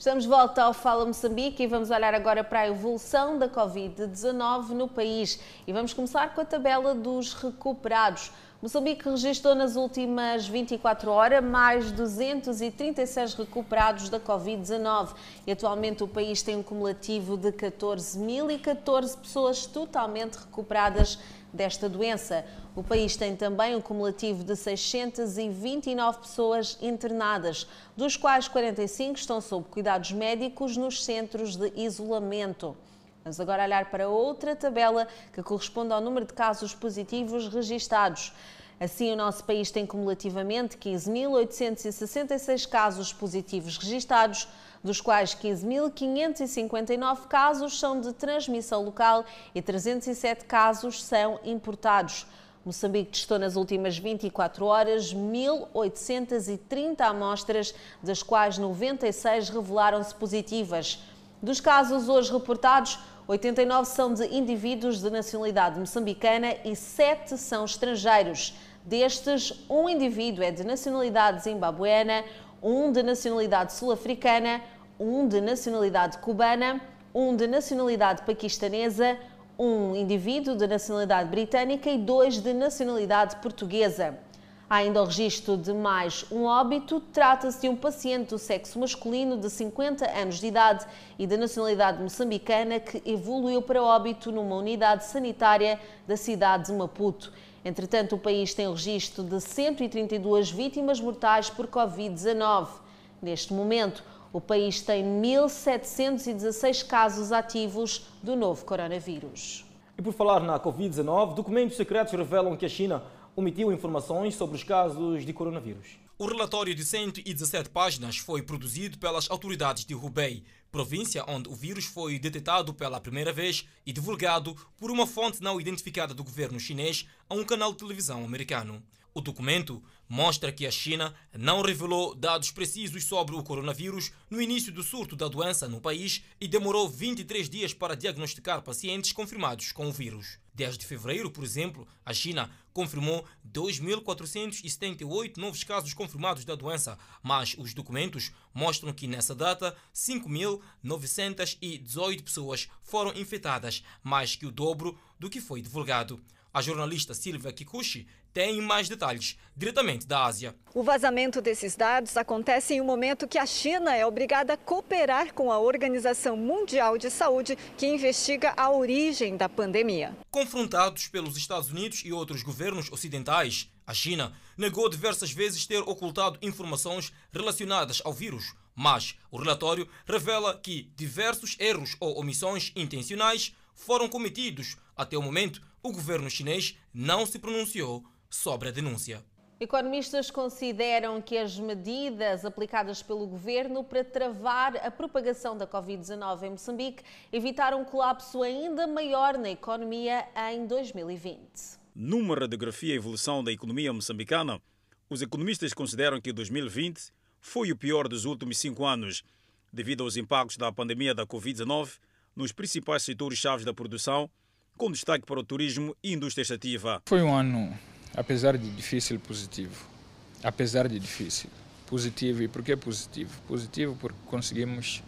Estamos de volta ao Fala Moçambique e vamos olhar agora para a evolução da Covid-19 no país. E vamos começar com a tabela dos recuperados. Moçambique registrou nas últimas 24 horas mais 236 recuperados da Covid-19 e atualmente o país tem um cumulativo de 14.014 pessoas totalmente recuperadas desta doença. O país tem também um cumulativo de 629 pessoas internadas, dos quais 45 estão sob cuidados médicos nos centros de isolamento. Vamos agora olhar para outra tabela que corresponde ao número de casos positivos registados. Assim, o nosso país tem cumulativamente 15.866 casos positivos registados, dos quais 15.559 casos são de transmissão local e 307 casos são importados. Moçambique testou nas últimas 24 horas 1.830 amostras, das quais 96 revelaram-se positivas. Dos casos hoje reportados, 89 são de indivíduos de nacionalidade moçambicana e 7 são estrangeiros. Destes, um indivíduo é de nacionalidade zimbabuena, um de nacionalidade sul-africana, um de nacionalidade cubana, um de nacionalidade paquistanesa, um indivíduo de nacionalidade britânica e dois de nacionalidade portuguesa. Há ainda o registro de mais um óbito. Trata-se de um paciente do sexo masculino de 50 anos de idade e da nacionalidade moçambicana que evoluiu para óbito numa unidade sanitária da cidade de Maputo. Entretanto, o país tem registro de 132 vítimas mortais por Covid-19. Neste momento, o país tem 1.716 casos ativos do novo coronavírus. E por falar na Covid-19, documentos secretos revelam que a China omitiu informações sobre os casos de coronavírus. O relatório de 117 páginas foi produzido pelas autoridades de Hubei, província onde o vírus foi detectado pela primeira vez e divulgado por uma fonte não identificada do governo chinês a um canal de televisão americano. O documento mostra que a China não revelou dados precisos sobre o coronavírus no início do surto da doença no país e demorou 23 dias para diagnosticar pacientes confirmados com o vírus. Desde fevereiro, por exemplo, a China confirmou 2.478 novos casos confirmados da doença, mas os documentos mostram que nessa data 5.918 pessoas foram infectadas, mais que o dobro do que foi divulgado. A jornalista Silvia Kikuchi tem mais detalhes diretamente da Ásia. O vazamento desses dados acontece em um momento que a China é obrigada a cooperar com a Organização Mundial de Saúde, que investiga a origem da pandemia. Confrontados pelos Estados Unidos e outros governos ocidentais, a China negou diversas vezes ter ocultado informações relacionadas ao vírus, mas o relatório revela que diversos erros ou omissões intencionais foram cometidos. Até o momento, o governo chinês não se pronunciou sobre a denúncia. Economistas consideram que as medidas aplicadas pelo governo para travar a propagação da Covid-19 em Moçambique evitaram um colapso ainda maior na economia em 2020. Numa radiografia evolução da economia moçambicana, os economistas consideram que 2020 foi o pior dos últimos cinco anos, devido aos impactos da pandemia da Covid-19 nos principais setores-chave da produção, com destaque para o turismo e indústria extrativa. Foi um ano apesar de difícil, positivo. Apesar de difícil, positivo. E por que positivo? Positivo porque conseguimos,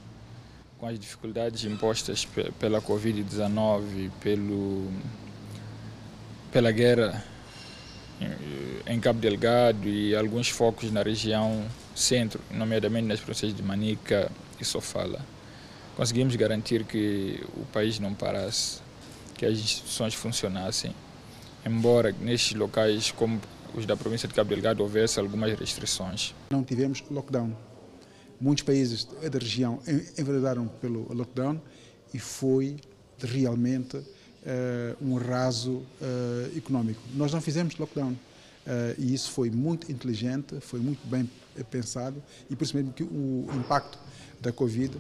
com as dificuldades impostas pela Covid-19, pelo, pela guerra em Cabo Delgado e alguns focos na região centro, nomeadamente nas províncias de Manica e Sofala, conseguimos garantir que o país não parasse, que as instituições funcionassem embora nestes locais, como os da província de Cabo Delgado, houvesse algumas restrições. Não tivemos lockdown. Muitos países da região enveredaram pelo lockdown e foi realmente uh, um raso uh, econômico. Nós não fizemos lockdown. Uh, e isso foi muito inteligente, foi muito bem pensado e por isso mesmo que o impacto da Covid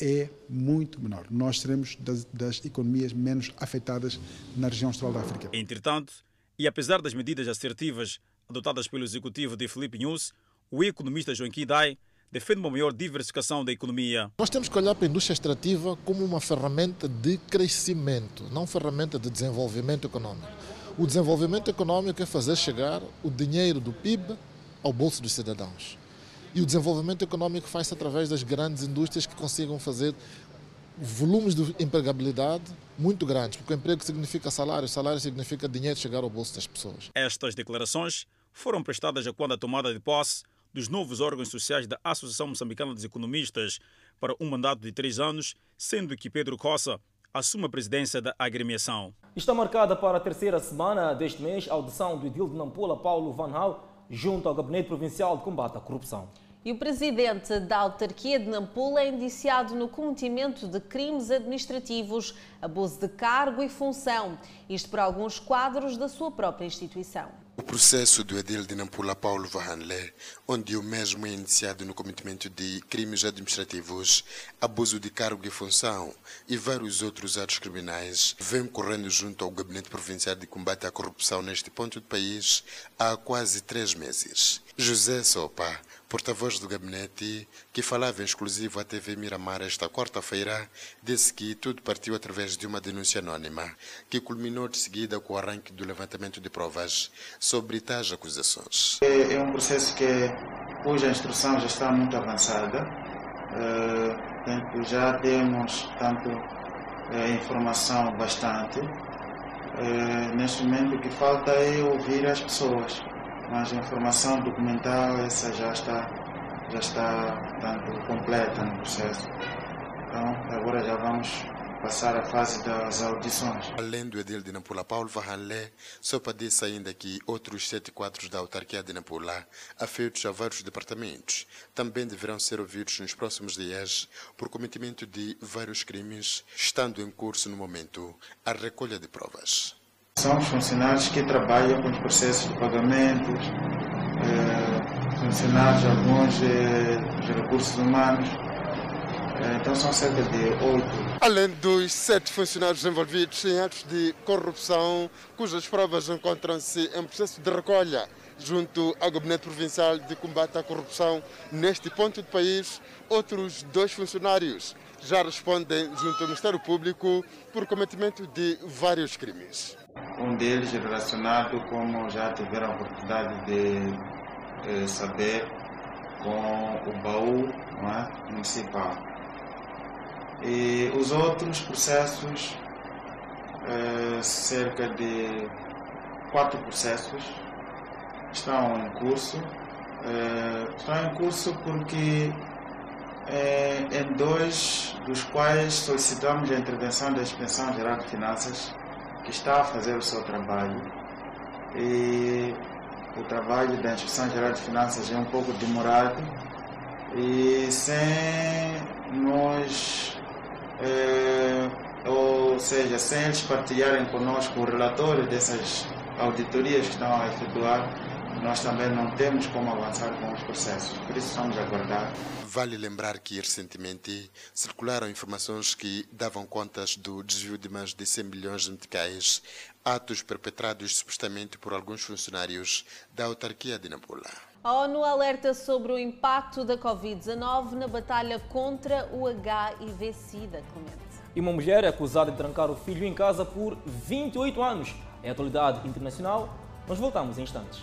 é muito menor. Nós seremos das, das, economias menos afetadas na região austral da África. Entretanto, e apesar das medidas assertivas adotadas pelo executivo de Felipe News, o economista Joaquim Dai defende uma maior diversificação da economia. Nós temos que olhar para a indústria extrativa como uma ferramenta de crescimento, não ferramenta de desenvolvimento econômico. O desenvolvimento econômico é fazer chegar o dinheiro do PIB ao bolso dos cidadãos. E o desenvolvimento econômico faz-se através das grandes indústrias que consigam fazer volumes de empregabilidade muito grandes, porque o emprego significa salário, salário significa dinheiro chegar ao bolso das pessoas. Estas declarações foram prestadas a quando a tomada de posse dos novos órgãos sociais da Associação Moçambicana dos Economistas para um mandato de três anos, sendo que Pedro Costa assume a presidência da agremiação. Está marcada para a terceira semana deste mês a audição do edil de Nampula, Paulo Van Hal, junto ao Gabinete Provincial de Combate à Corrupção. E o presidente da autarquia de Nampula é indiciado no cometimento de crimes administrativos, abuso de cargo e função, isto por alguns quadros da sua própria instituição. O processo do edil de Nampula Paulo Vahanle, onde o mesmo é iniciado no cometimento de crimes administrativos, abuso de cargo e função e vários outros atos criminais, vem correndo junto ao Gabinete Provincial de Combate à Corrupção neste ponto do país há quase três meses. José Sopa, porta-voz do gabinete, que falava em exclusivo à TV Miramar esta quarta-feira, disse que tudo partiu através de uma denúncia anônima, que culminou de seguida com o arranque do levantamento de provas sobre tais acusações. É, é um processo que, cuja instrução já está muito avançada. Uh, já temos tanto é, informação bastante. É, neste momento o que falta é ouvir as pessoas, mas a informação documental essa já está, já está tanto completa no processo. Então agora já vamos passar a fase das audições. Além do edil de Nampula, Paulo Varranlé, só dizer ainda que outros sete quadros da autarquia de Nampula, afeitos a vários departamentos, também deverão ser ouvidos nos próximos dias por cometimento de vários crimes, estando em curso no momento a recolha de provas. São os funcionários que trabalham com os processos de pagamentos, eh, funcionários alguns eh, dos recursos humanos, então são cerca de oito. Além dos sete funcionários envolvidos em atos de corrupção, cujas provas encontram-se em processo de recolha junto ao Gabinete Provincial de Combate à Corrupção, neste ponto do país, outros dois funcionários já respondem junto ao Ministério Público por cometimento de vários crimes. Um deles relacionado, como já tiveram a oportunidade de saber, com o baú é, municipal. E os outros processos, eh, cerca de quatro processos, estão em curso. Eh, estão em curso porque eh, em dois dos quais solicitamos a intervenção da Inspeção Geral de Finanças, está a fazer o seu trabalho. E o trabalho da Inspeção Geral de Finanças é um pouco demorado e sem nós é, ou seja, sem eles partilharem conosco o relatório dessas auditorias que estão a efetuar, nós também não temos como avançar com os processos. Por isso estamos a aguardar. Vale lembrar que recentemente circularam informações que davam contas do desvio de mais de 100 milhões de meticais, atos perpetrados supostamente por alguns funcionários da autarquia de Nampula. A ONU alerta sobre o impacto da Covid-19 na batalha contra o HIV-Sida, Clemente. E uma mulher é acusada de trancar o filho em casa por 28 anos. É atualidade internacional. Nós voltamos em instantes.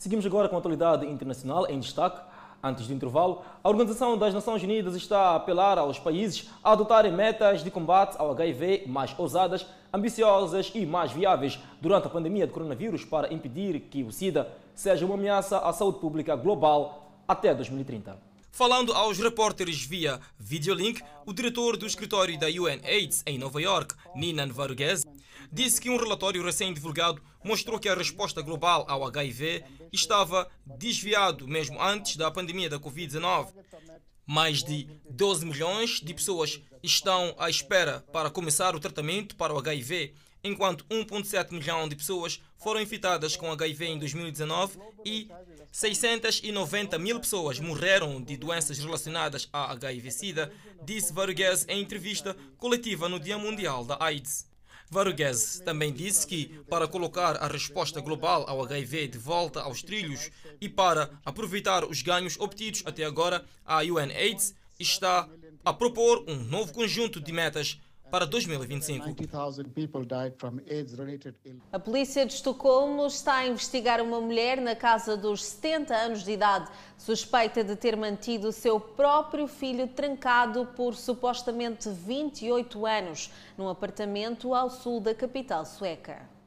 Seguimos agora com a atualidade internacional em destaque. Antes do intervalo, a Organização das Nações Unidas está a apelar aos países a adotarem metas de combate ao HIV mais ousadas, ambiciosas e mais viáveis durante a pandemia de coronavírus para impedir que o SIDA seja uma ameaça à saúde pública global até 2030. Falando aos repórteres via videolink, o diretor do escritório da UNAIDS em Nova York, Ninan Varugez, disse que um relatório recém-divulgado mostrou que a resposta global ao HIV estava desviado mesmo antes da pandemia da Covid-19. Mais de 12 milhões de pessoas estão à espera para começar o tratamento para o HIV, enquanto 1,7 milhão de pessoas foram infectadas com HIV em 2019 e 690 mil pessoas morreram de doenças relacionadas a HIV-Sida, disse Vargas em entrevista coletiva no Dia Mundial da AIDS. Vargas também disse que, para colocar a resposta global ao HIV de volta aos trilhos e para aproveitar os ganhos obtidos até agora, a UNAIDS está a propor um novo conjunto de metas para 2025. A polícia de Estocolmo está a investigar uma mulher na casa dos 70 anos de idade, suspeita de ter mantido o seu próprio filho trancado por supostamente 28 anos num apartamento ao sul da capital sueca.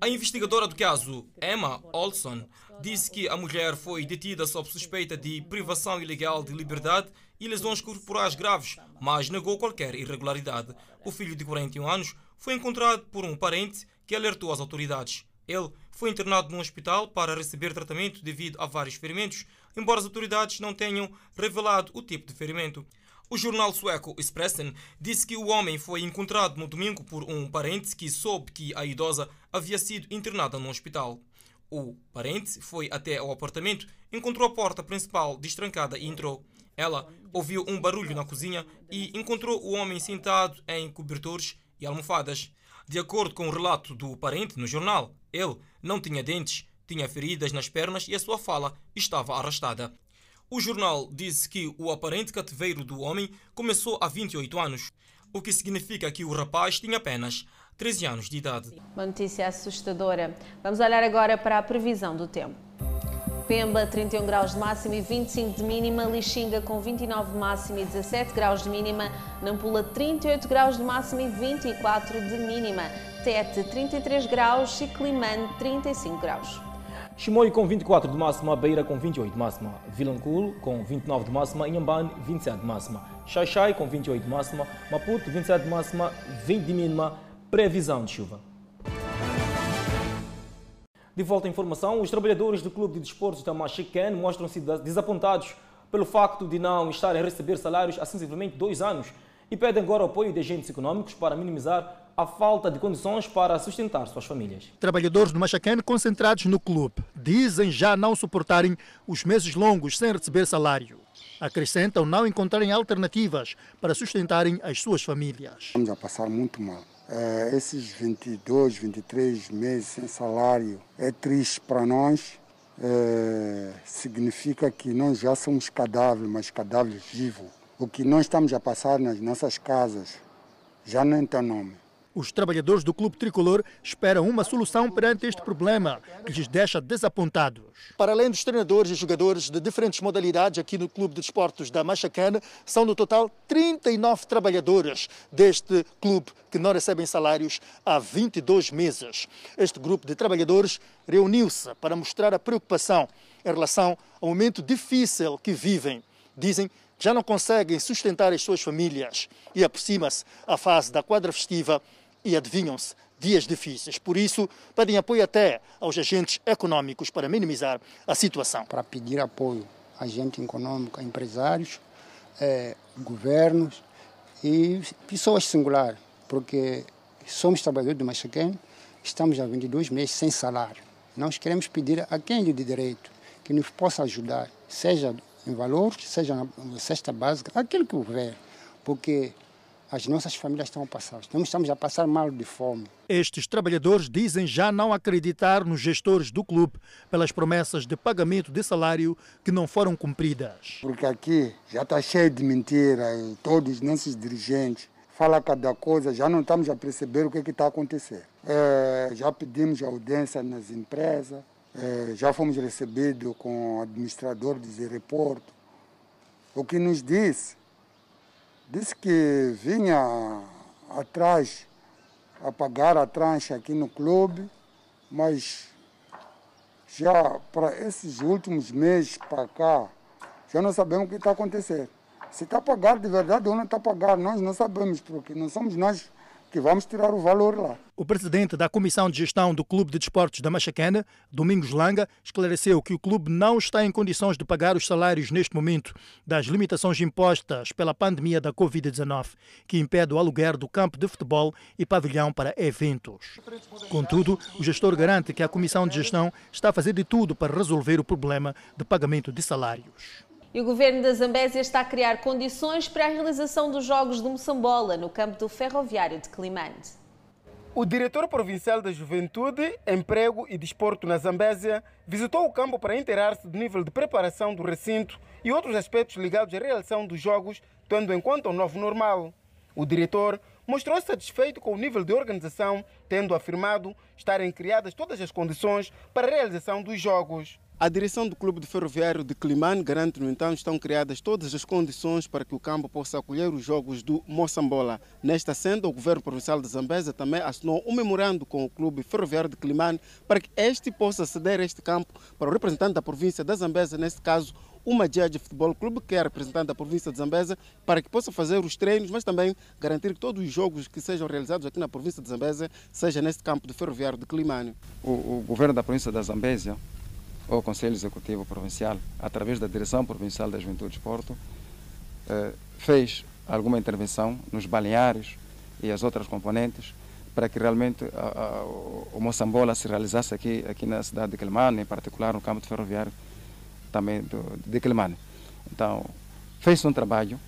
A investigadora do caso, Emma Olson, disse que a mulher foi detida sob suspeita de privação ilegal de liberdade e lesões corporais graves, mas negou qualquer irregularidade. O filho de 41 anos foi encontrado por um parente que alertou as autoridades. Ele foi internado num hospital para receber tratamento devido a vários ferimentos, embora as autoridades não tenham revelado o tipo de ferimento. O jornal sueco Expressen disse que o homem foi encontrado no domingo por um parente que soube que a idosa havia sido internada no hospital. O parente foi até ao apartamento, encontrou a porta principal destrancada e entrou. Ela ouviu um barulho na cozinha e encontrou o homem sentado em cobertores e almofadas. De acordo com o relato do parente no jornal, ele não tinha dentes, tinha feridas nas pernas e a sua fala estava arrastada. O jornal disse que o aparente cativeiro do homem começou há 28 anos, o que significa que o rapaz tinha apenas 13 anos de idade. Uma notícia assustadora. Vamos olhar agora para a previsão do tempo. Pemba, 31 graus de máxima e 25 de mínima. Lixinga, com 29 de máxima e 17 graus de mínima. Nampula, 38 graus de máxima e 24 de mínima. Tete, 33 graus e Climane, 35 graus. Chimoio com 24 de máxima, Beira com 28 de máxima, Vilanculo com 29 de máxima, Inhambane 27 de máxima, Xaixai com 28 de máxima, Maputo 27 de máxima, 20 de mínima, previsão de chuva. De volta à informação, os trabalhadores do Clube de Desportos da Machican mostram-se desapontados pelo facto de não estarem a receber salários há sensivelmente dois anos e pedem agora apoio de agentes econômicos para minimizar a falta de condições para sustentar suas famílias. Trabalhadores do Machacan concentrados no clube dizem já não suportarem os meses longos sem receber salário. Acrescentam não encontrarem alternativas para sustentarem as suas famílias. Estamos a passar muito mal. É, esses 22, 23 meses sem salário é triste para nós. É, significa que nós já somos cadáveres, mas cadáveres vivos. O que nós estamos a passar nas nossas casas já não tem nome. Os trabalhadores do Clube Tricolor esperam uma solução perante este problema, que lhes deixa desapontados. Para além dos treinadores e jogadores de diferentes modalidades aqui no Clube de Desportos da Machacana, são no total 39 trabalhadores deste clube que não recebem salários há 22 meses. Este grupo de trabalhadores reuniu-se para mostrar a preocupação em relação ao momento difícil que vivem. Dizem que já não conseguem sustentar as suas famílias e aproxima-se a fase da quadra festiva e adivinham-se dias difíceis. Por isso, pedem apoio até aos agentes econômicos para minimizar a situação. Para pedir apoio a agente econômico, a empresários, eh, governos e pessoas singulares, porque somos trabalhadores do Machaquém, estamos há 22 meses sem salário. Nós queremos pedir a quem de direito que nos possa ajudar, seja em valor, seja na cesta básica, aquilo que houver, porque as nossas famílias estão a passar. Não estamos a passar mal de fome. Estes trabalhadores dizem já não acreditar nos gestores do clube pelas promessas de pagamento de salário que não foram cumpridas. Porque aqui já está cheio de mentiras, todos os nossos dirigentes falam cada coisa, já não estamos a perceber o que, é está a acontecer. É, já pedimos audiência nas empresas, é, já fomos recebidos com o administrador do aeroporto. O que nos disse Disse que vinha atrás a pagar a trancha aqui no clube, mas já para esses últimos meses para cá, já não sabemos o que está acontecendo. Se está a pagar de verdade ou não está a pagar, nós não sabemos, porque não somos nós que vamos tirar o valor lá. O presidente da Comissão de Gestão do Clube de Desportos da Machacana, Domingos Langa, esclareceu que o clube não está em condições de pagar os salários neste momento das limitações impostas pela pandemia da Covid-19, que impede o aluguer do campo de futebol e pavilhão para eventos. Contudo, o gestor garante que a Comissão de Gestão está a fazer de tudo para resolver o problema de pagamento de salários. E o governo da Zambésia está a criar condições para a realização dos Jogos de Moçambola no campo do Ferroviário de Climande. O diretor provincial da Juventude, Emprego e Desporto na Zambésia visitou o campo para inteirar-se do nível de preparação do recinto e outros aspectos ligados à realização dos Jogos, tendo em conta o novo normal. O diretor mostrou-se satisfeito com o nível de organização, tendo afirmado estarem criadas todas as condições para a realização dos Jogos. A direção do Clube de Ferroviário de Climane garante, no entanto, estão criadas todas as condições para que o campo possa acolher os jogos do Moçambola. Nesta senda, o governo provincial de Zambésia também assinou um memorando com o Clube Ferroviário de Climane para que este possa ceder este campo para o representante da província da Zambésia, neste caso, uma dia de futebol clube, que é representante da província de Zambésia, para que possa fazer os treinos, mas também garantir que todos os jogos que sejam realizados aqui na província de Zambésia seja neste campo do ferroviário de Climane. O, o governo da província da Zambésia o Conselho Executivo Provincial, através da Direção Provincial da Juventude e Desporto, eh, fez alguma intervenção nos balneários e as outras componentes para que realmente a, a, o Moçambola se realizasse aqui, aqui na cidade de Quelimane, em particular no campo de ferroviário também do, de Quelimane. Então, fez um trabalho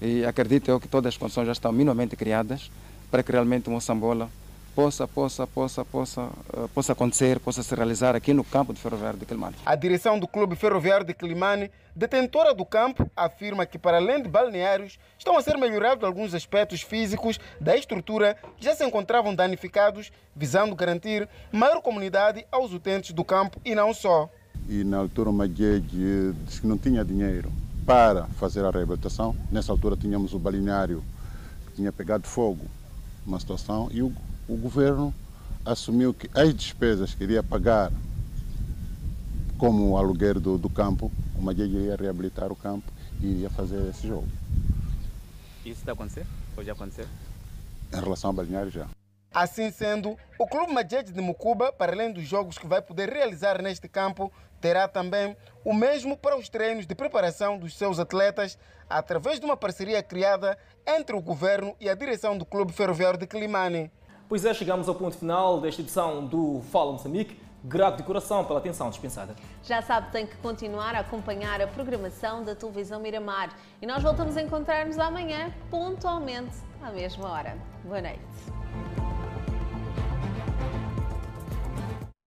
e acredito eu que todas as condições já estão minimamente criadas para que realmente o Moçambola possa, possa, possa, possa, uh, possa acontecer, possa se realizar aqui no campo de ferroviário de Climane. A direção do Clube Ferroviário de Climane, detentora do campo, afirma que para além de balneários, estão a ser melhorados alguns aspectos físicos da estrutura que já se encontravam danificados, visando garantir maior comunidade aos utentes do campo e não só. e na altura o Maguede disse que não tinha dinheiro para fazer a reabilitação. Nessa altura tínhamos o balneário que tinha pegado fogo, uma situação, e o, o governo assumiu que as despesas que iria pagar como o aluguer do, do campo, o Maguede ia reabilitar o campo e iria fazer esse jogo. Isso está acontecendo? Ou já aconteceu? Em relação ao balneário já. Assim sendo, o Clube Majete de Mucuba, para além dos jogos que vai poder realizar neste campo, terá também o mesmo para os treinos de preparação dos seus atletas, através de uma parceria criada entre o governo e a direção do Clube Ferroviário de Climane. Pois é, chegamos ao ponto final desta edição do Fala Moçambique. Grato de coração pela atenção dispensada. Já sabe, tem que continuar a acompanhar a programação da televisão Miramar. E nós voltamos a encontrar-nos amanhã, pontualmente, à mesma hora. Boa noite.